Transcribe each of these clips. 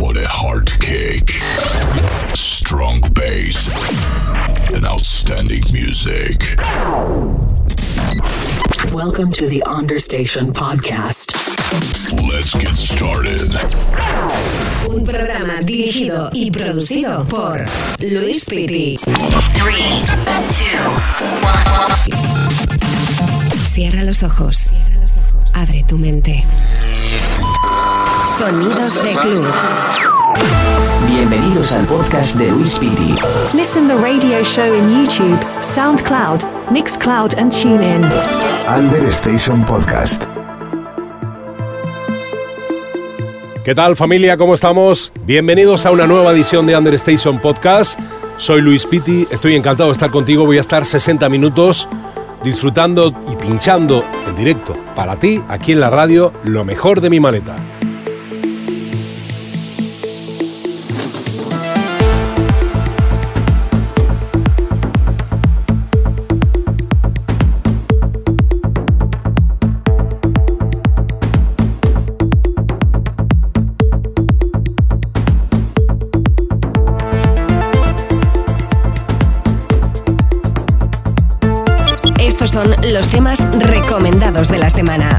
for the hard kick. Strong bass. And outstanding music. Welcome to the Understation Podcast. Let's get started. Un programa dirigido y producido por Luis Piti. Three, two, one. Cierra los ojos. Abre tu mente. Sonidos de club. Bienvenidos al podcast de Luis Piti. Listen the radio show in YouTube, SoundCloud, Mixcloud, and TuneIn. Under Station Podcast. ¿Qué tal familia? ¿Cómo estamos? Bienvenidos a una nueva edición de Understation Podcast. Soy Luis Pitti, estoy encantado de estar contigo. Voy a estar 60 minutos disfrutando y pinchando en directo para ti, aquí en la radio, lo mejor de mi maleta. De la semana.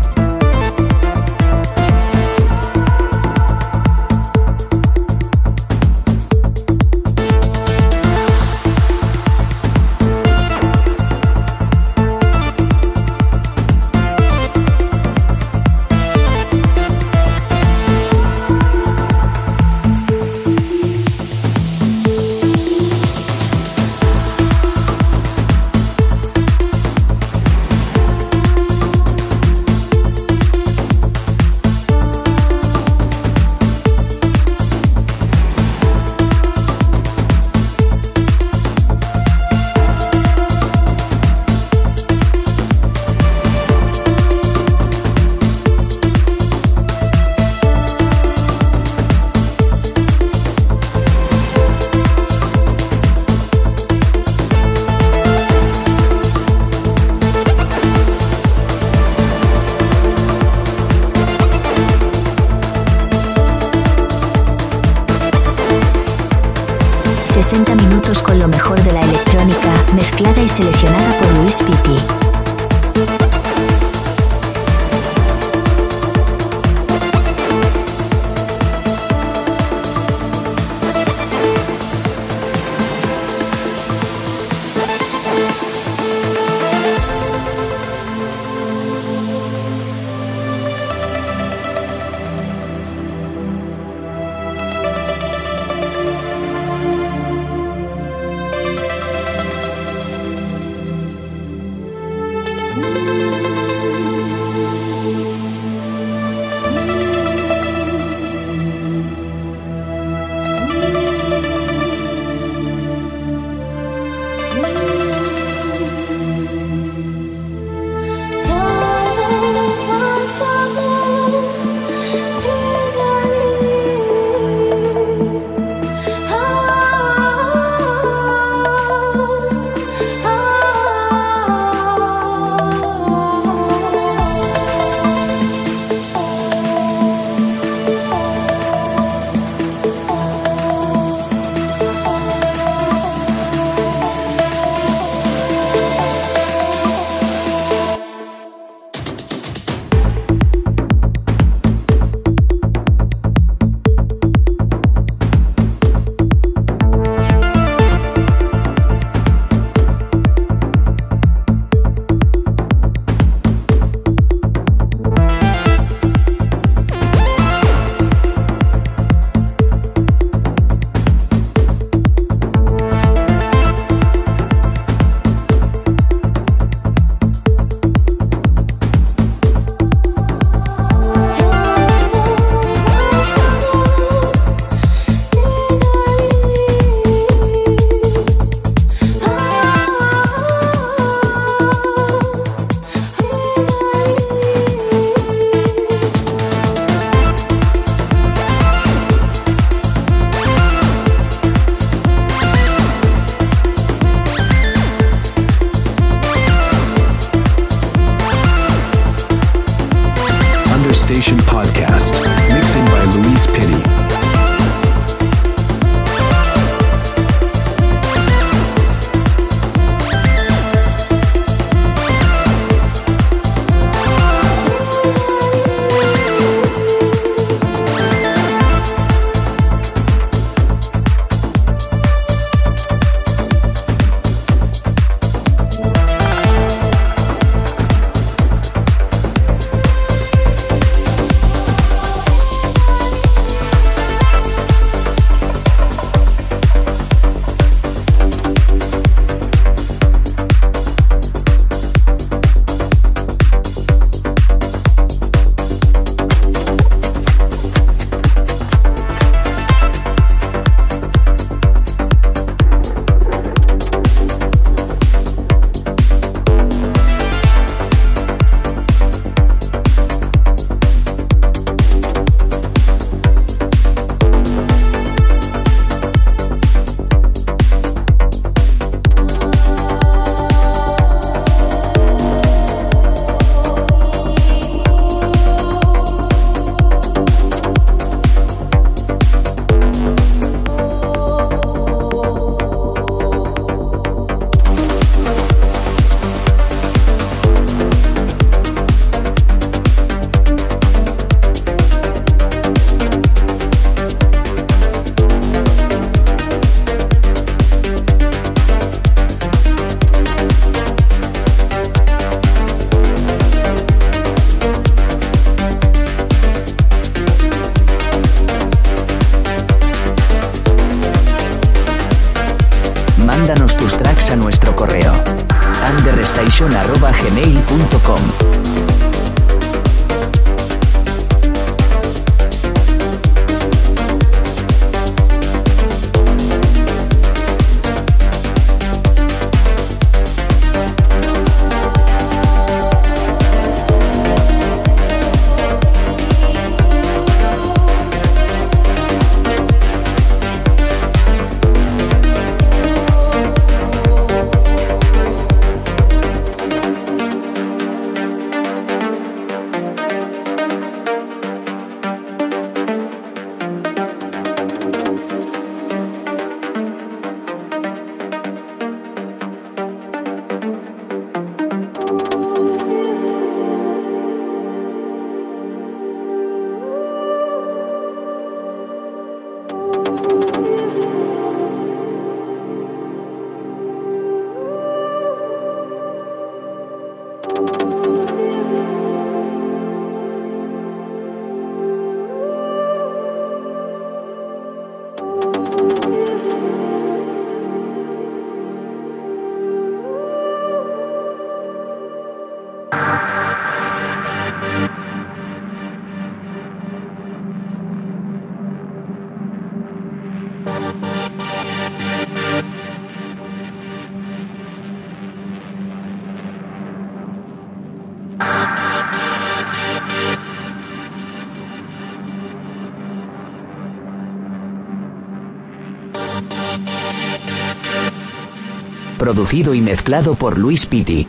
Producido y mezclado por Luis Pitti.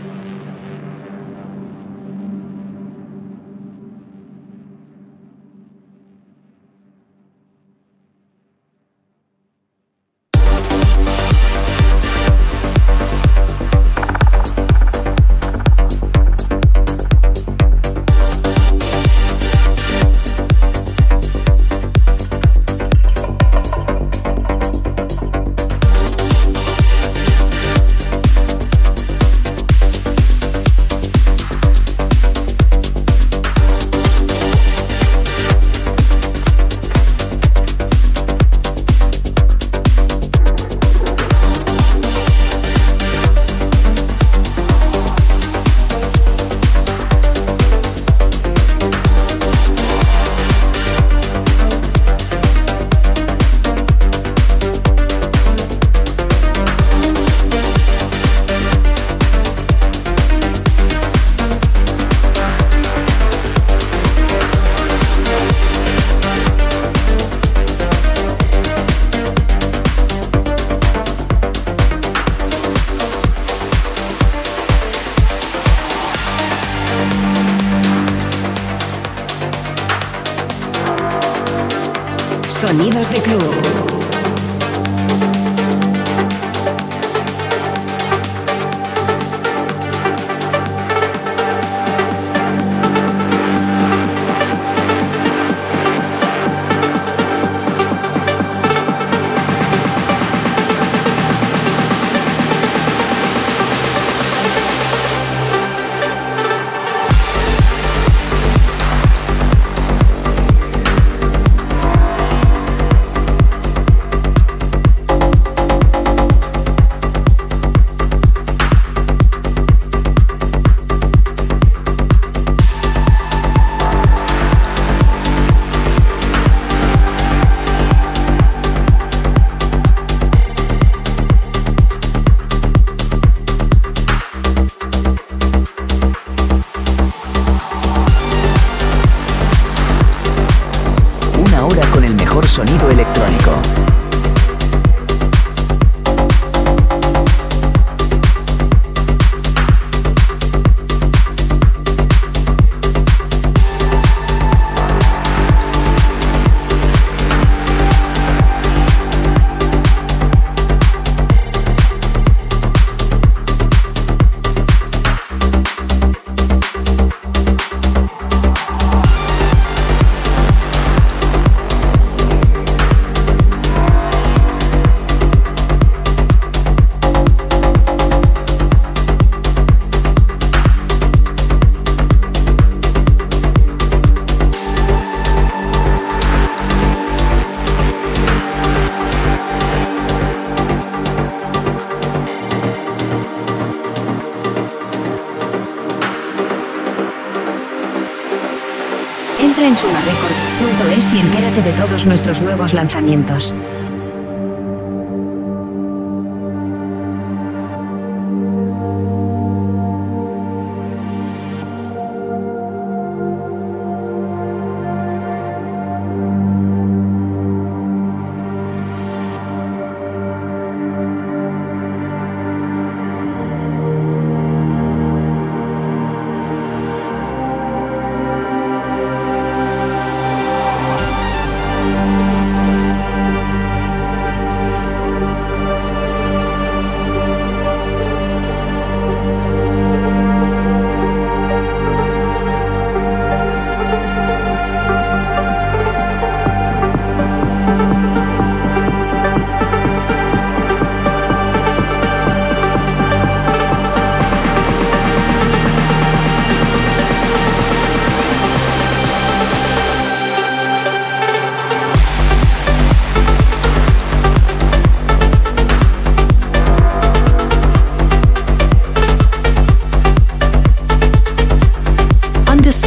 todos nuestros nuevos lanzamientos.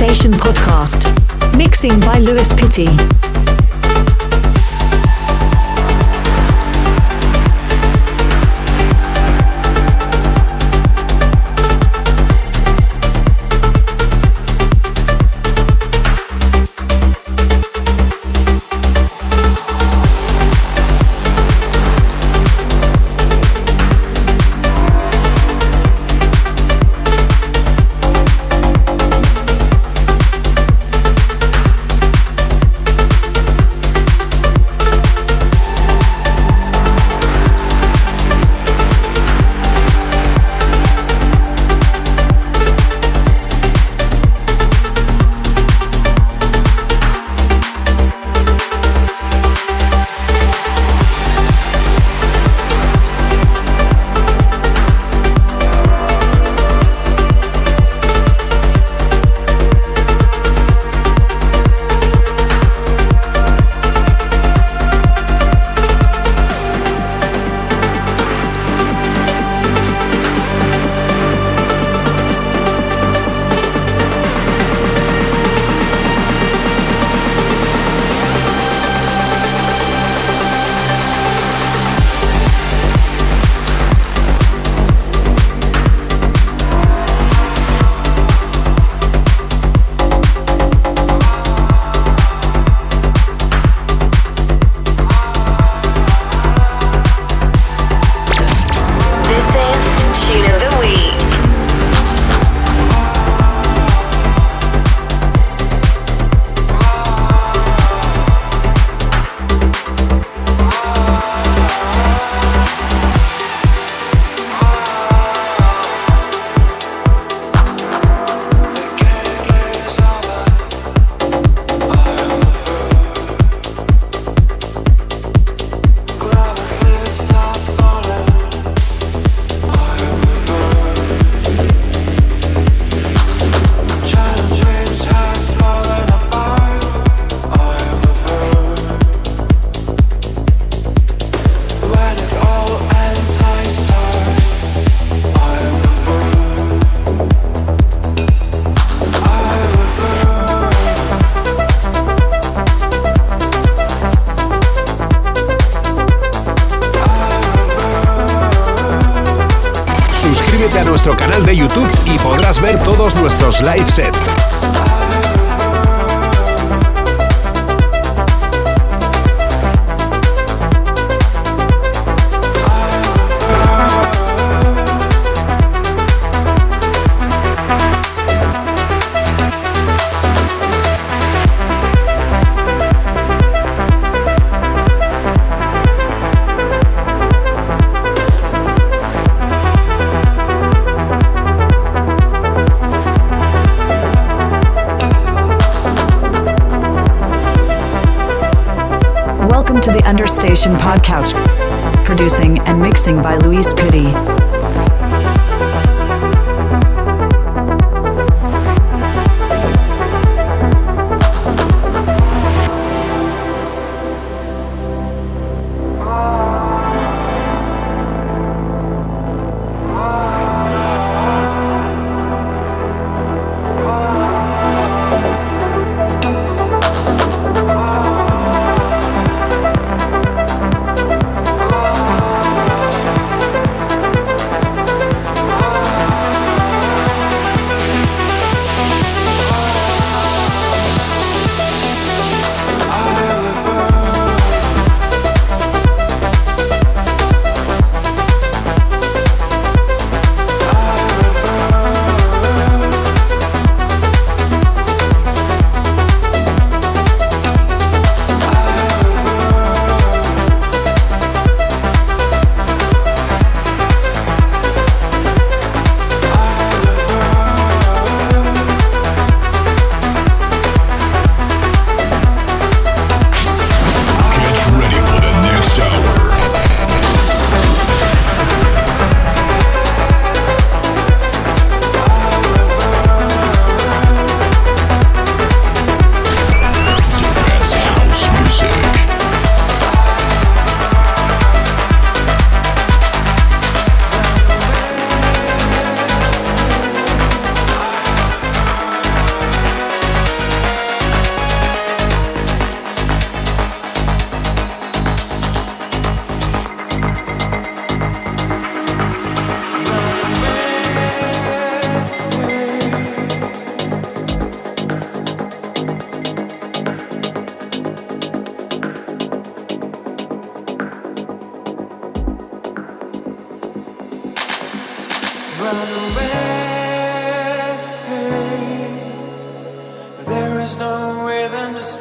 Station podcast. Mixing by Lewis Pitty.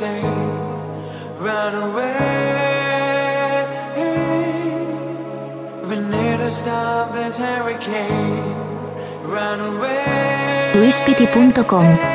say run away. We need to stop this hurricane. Run away. Luispiti.com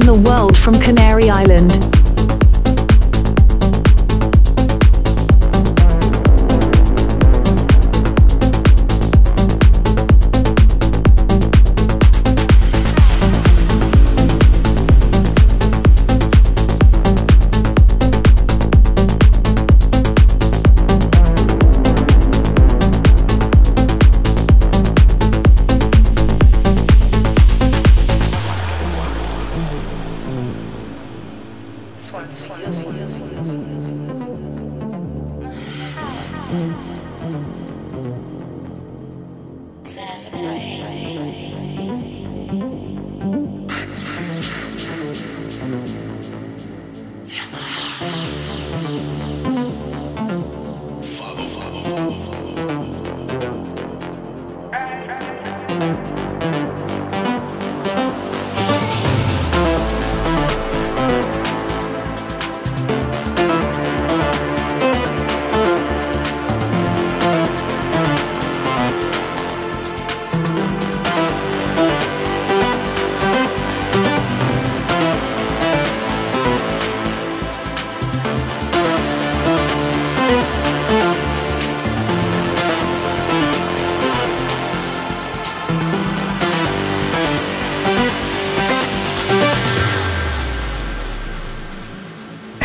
in the world from Canary Island.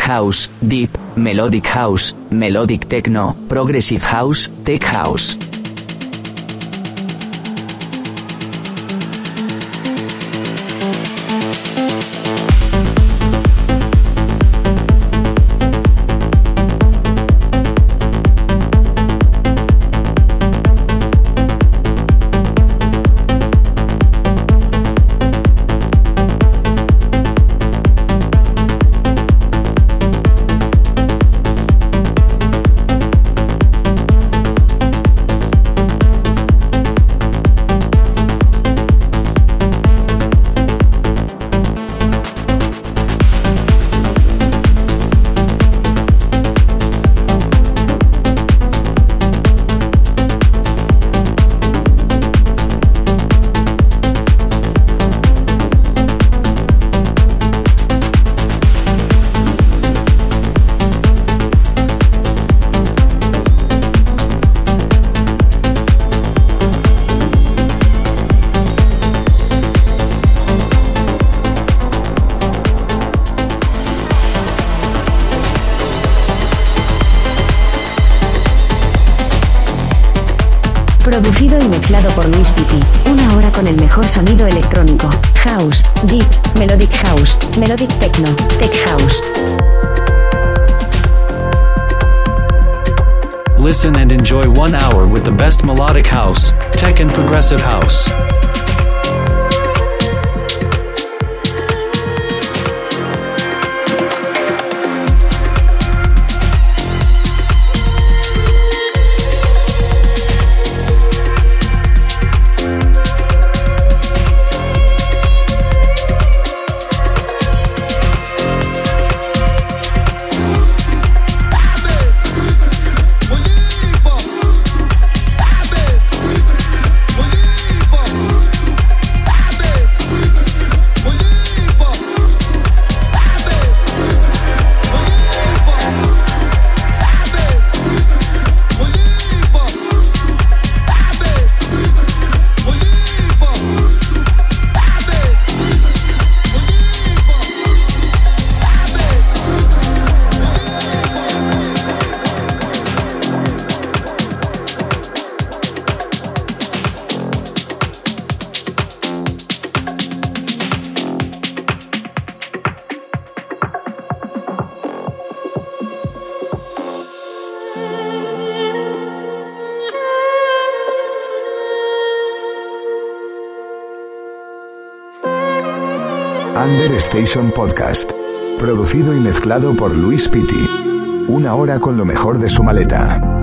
House, Deep, Melodic House, Melodic Techno, Progressive House, Tech House. Melodic house, tech, and progressive house. Station Podcast. Producido y mezclado por Luis Pitti. Una hora con lo mejor de su maleta.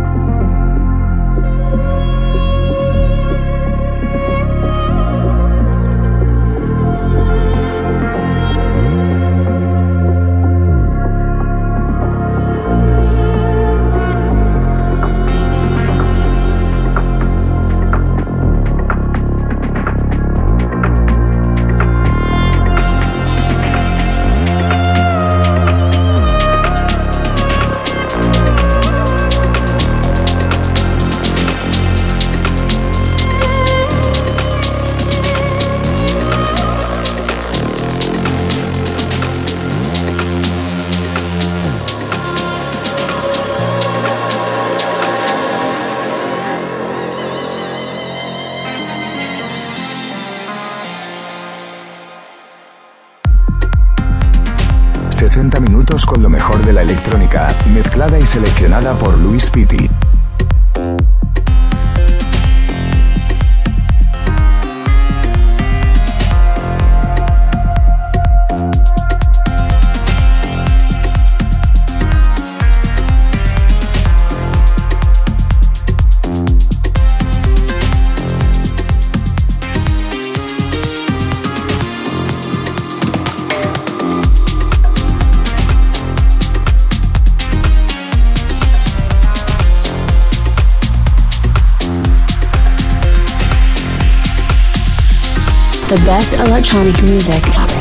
Electrónica... ...mezclada y seleccionada por Luis Pitti. The best electronic music.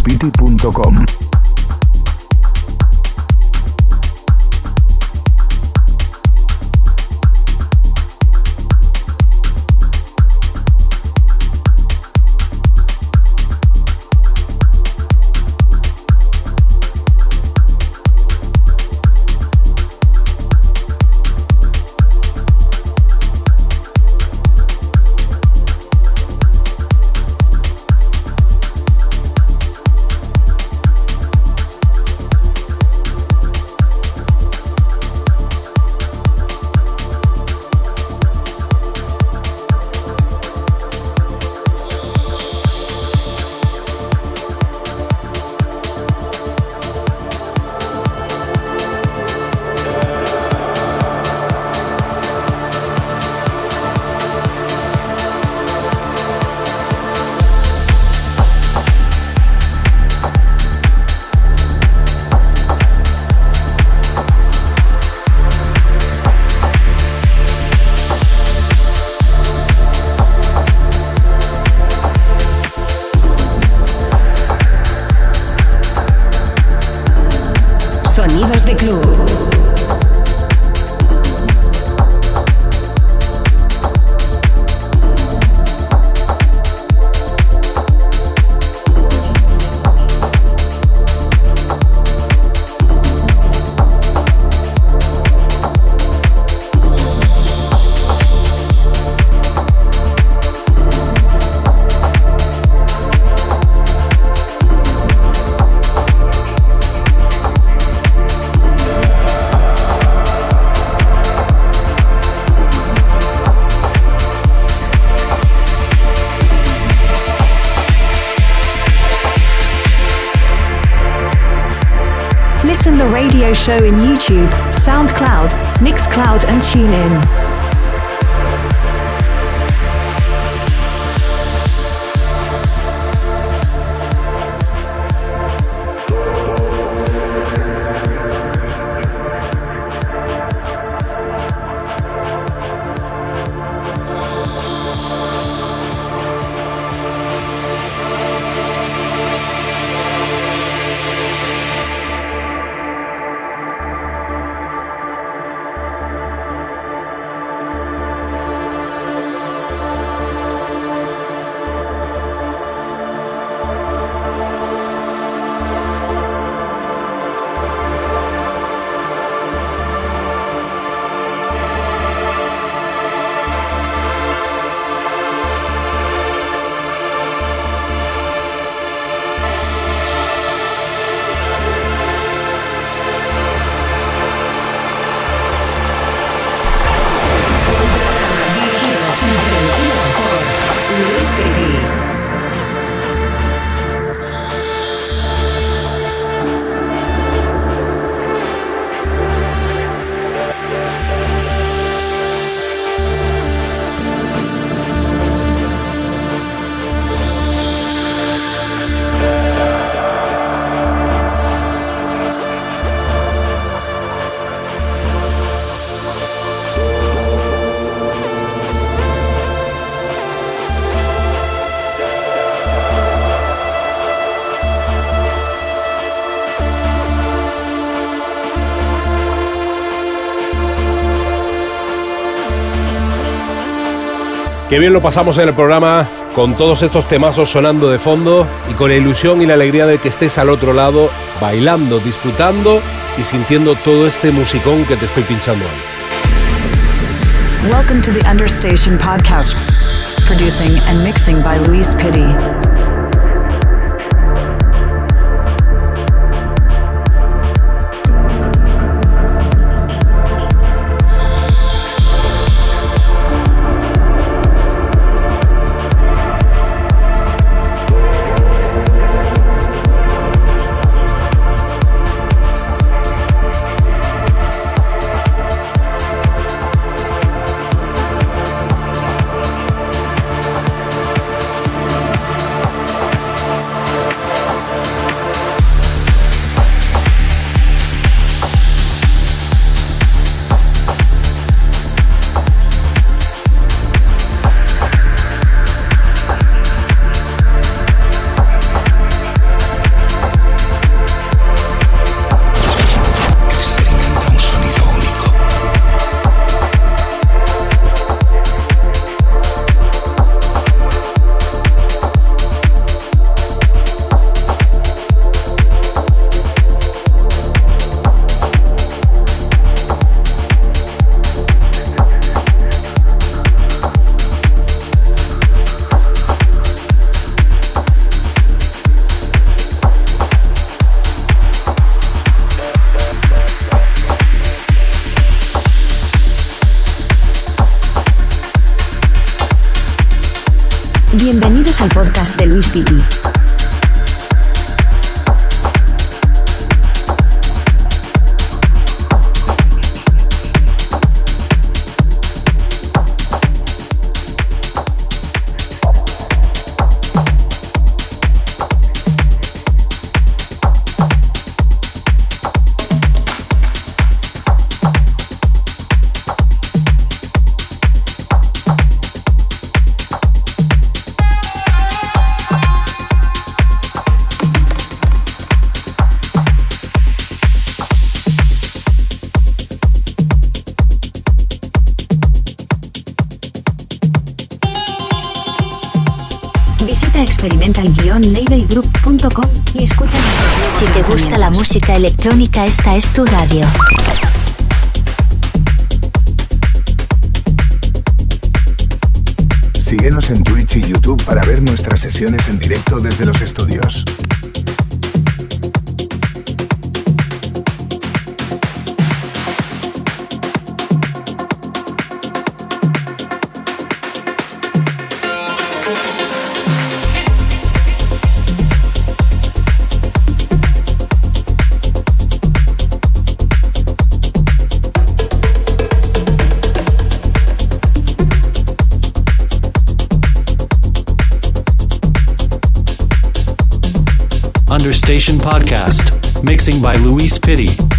www.luispiti.com radio show in YouTube, SoundCloud, Mixcloud, and TuneIn. Qué bien lo pasamos en el programa con todos estos temazos sonando de fondo y con la ilusión y la alegría de que estés al otro lado, bailando, disfrutando y sintiendo todo este musicón que te estoy pinchando hoy. Welcome to the Understation podcast, producing and mixing by Luis Pitti. Música electrónica, esta es tu radio. Síguenos en Twitch y YouTube para ver nuestras sesiones en directo desde los estudios. Understation Podcast. Mixing by Luis Pitti.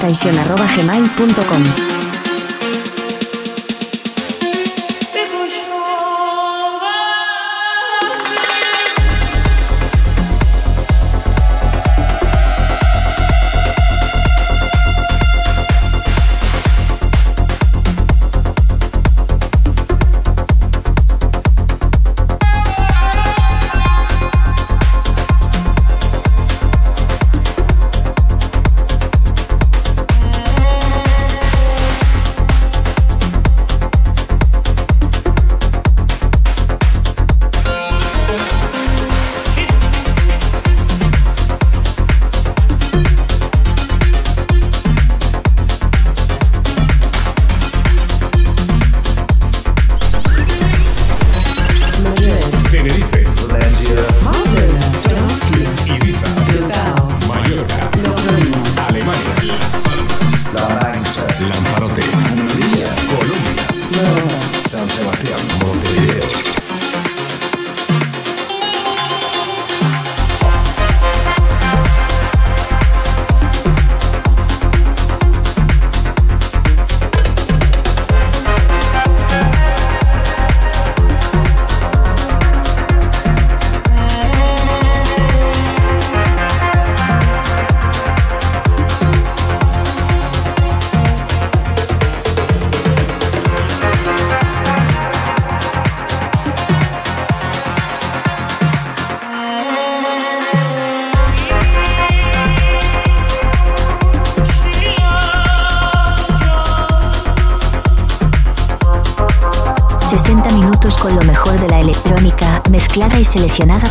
understation.gmail.com y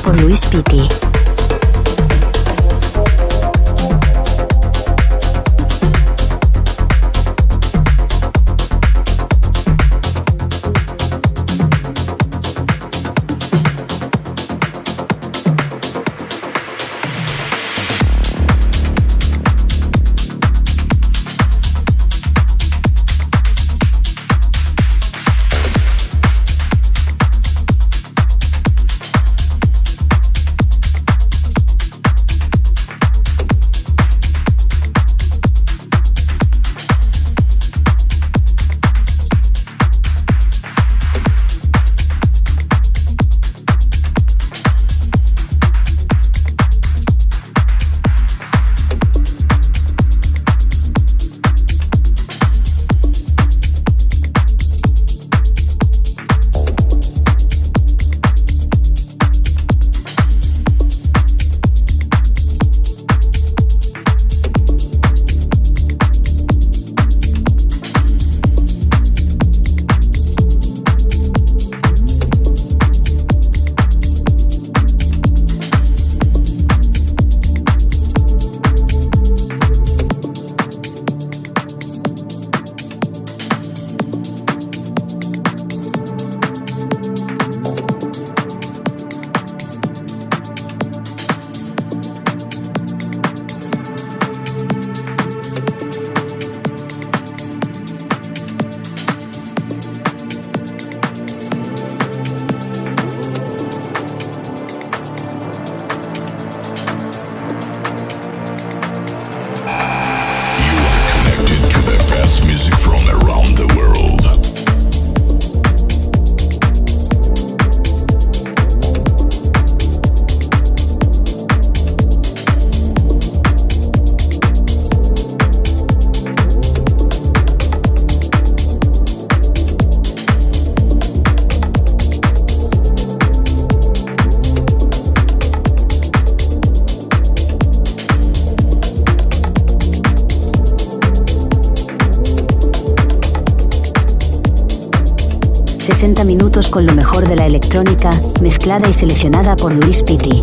60 minutos con lo mejor de la electrónica, mezclada y seleccionada por Luis Pitti.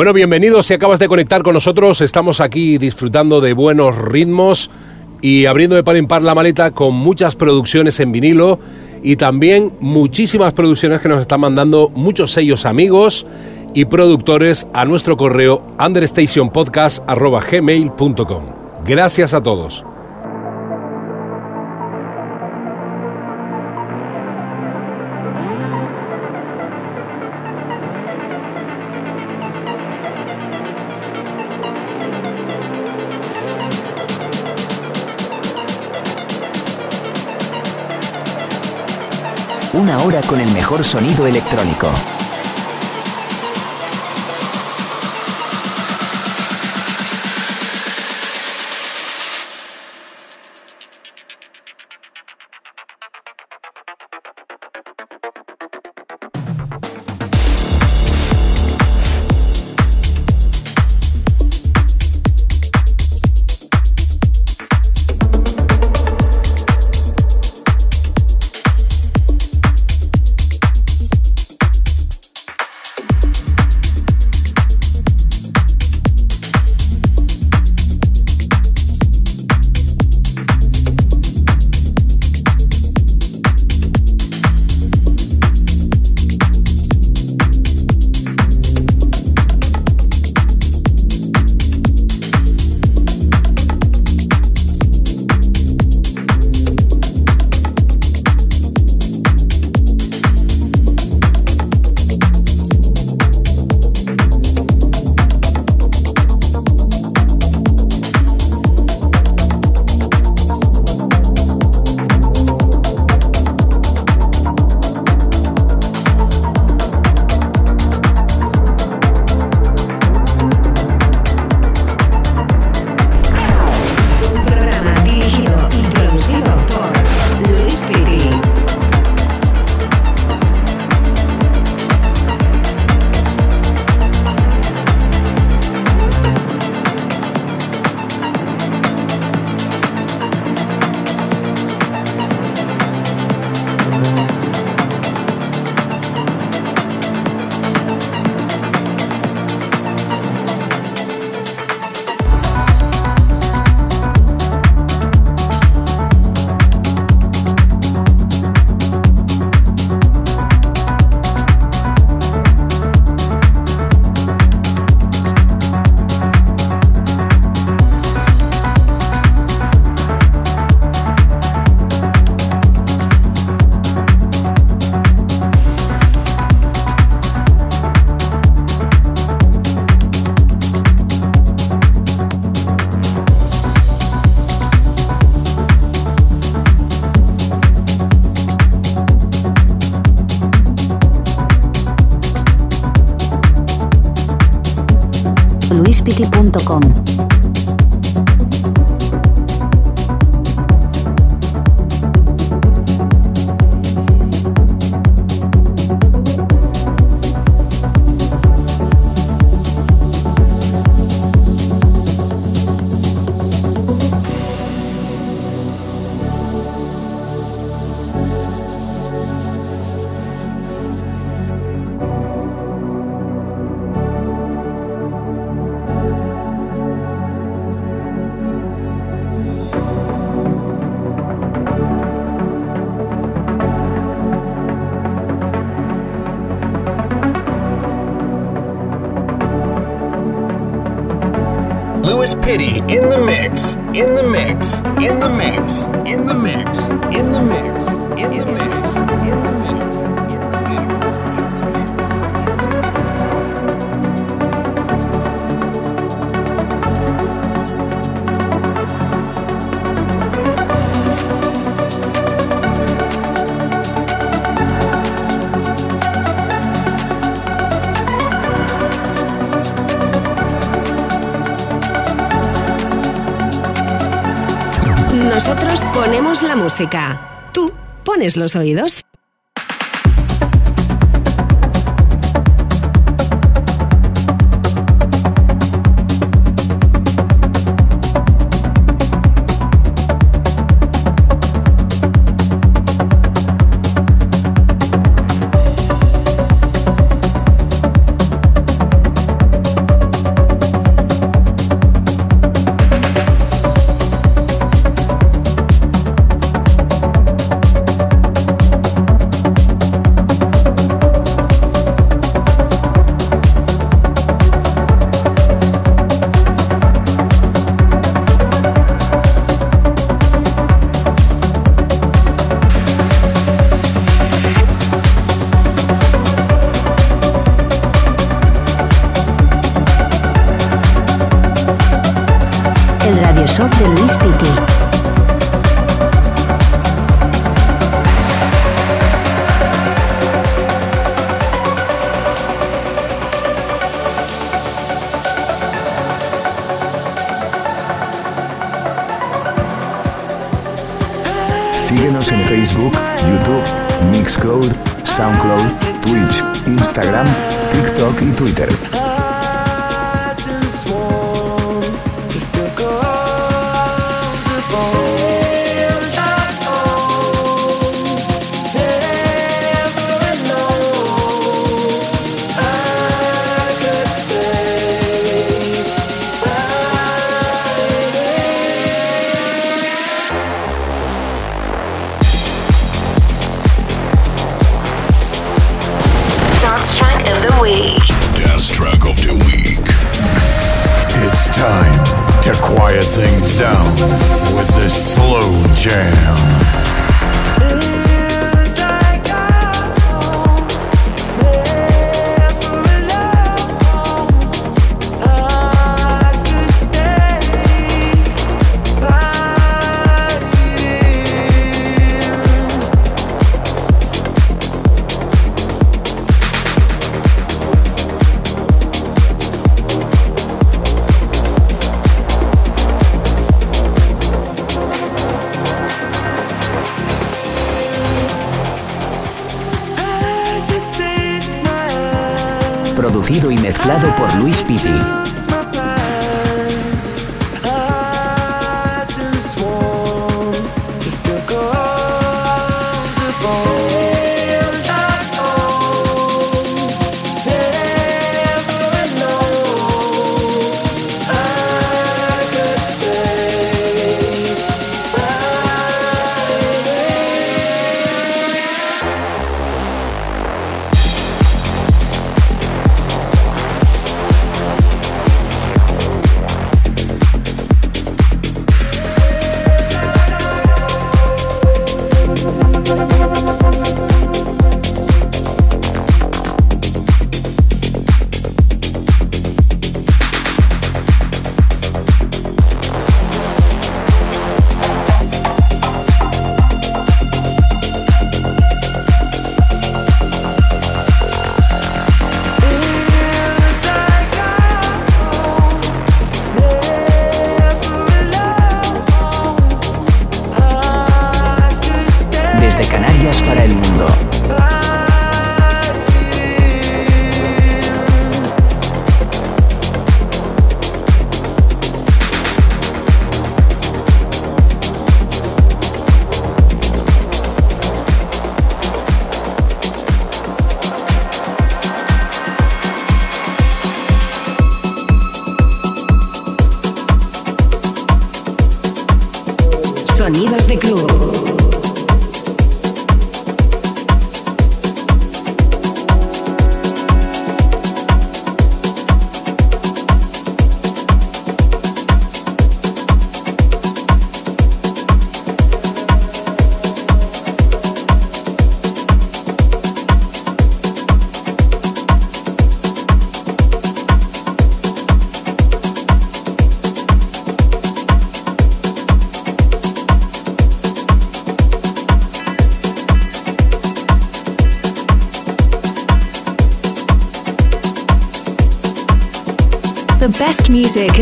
Bueno, bienvenidos. Si acabas de conectar con nosotros, estamos aquí disfrutando de buenos ritmos y abriendo de par en par la maleta con muchas producciones en vinilo y también muchísimas producciones que nos están mandando muchos sellos amigos y productores a nuestro correo understationpodcast.gmail.com. Gracias a todos. Con el mejor sonido electrónico. luispiti.com. Nosotros ponemos la música. Tú pones los oídos. Time to quiet things down with this slow jam. Y mezclado por Luis Piti.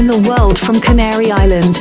The world from Canary Island.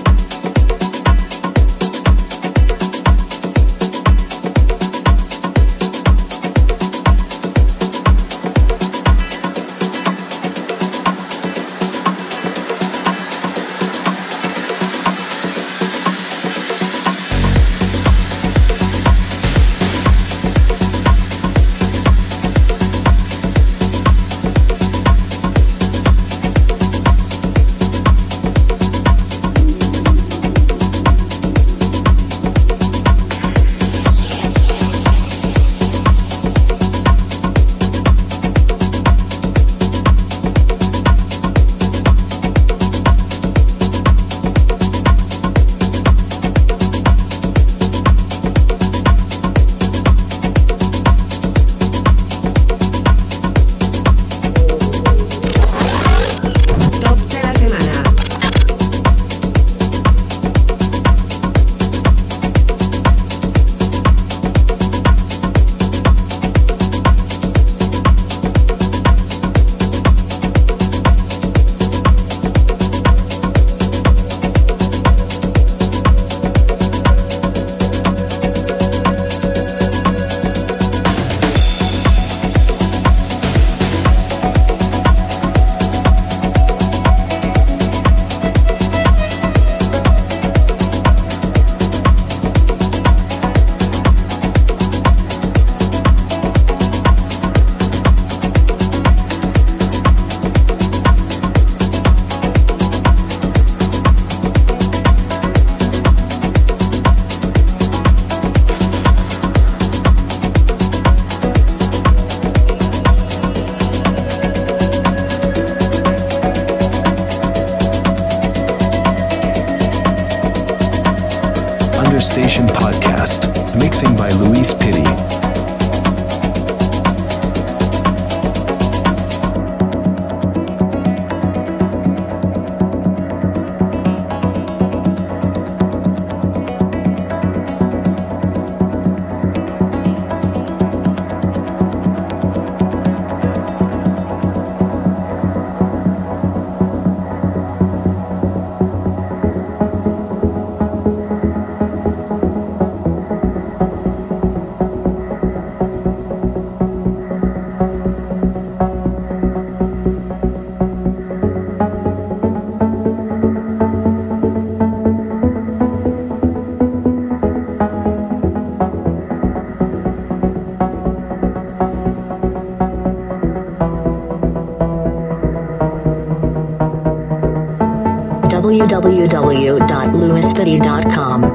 www.lewisfitty.com.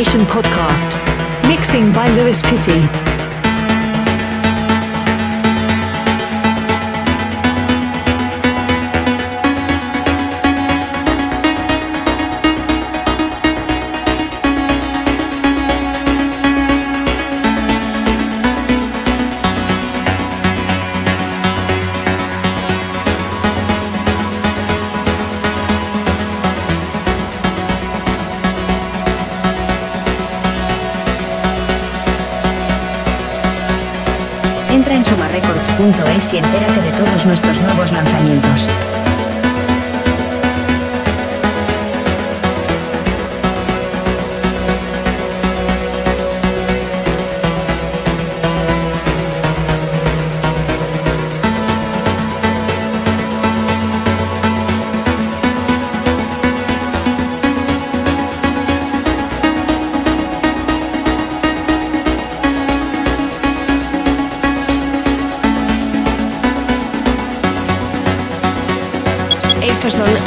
Podcast. Mixing by Lewis Pitty. Y entérate de todos nuestros nuevos lanzamientos.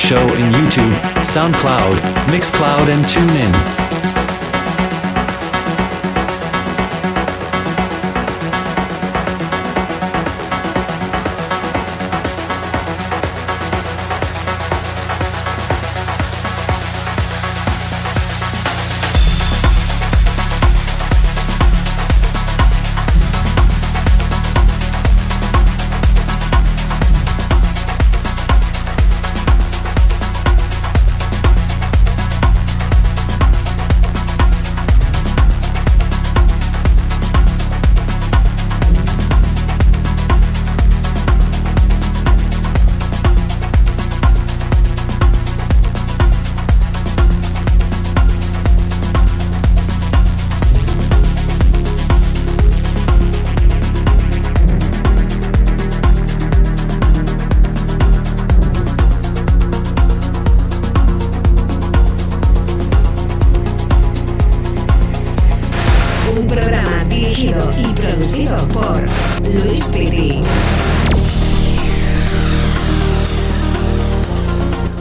Show in YouTube, SoundCloud, Mixcloud and TuneIn.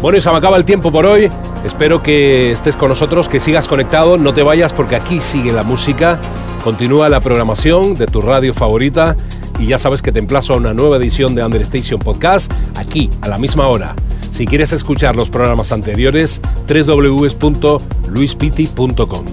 Bueno, y se me acaba el tiempo por hoy. Espero que estés con nosotros, que sigas conectado, no te vayas porque aquí sigue la música. Continúa la programación de tu radio favorita y ya sabes que te emplazo a una nueva edición de Understation Podcast aquí a la misma hora. Si quieres escuchar los programas anteriores, www.luispiti.com.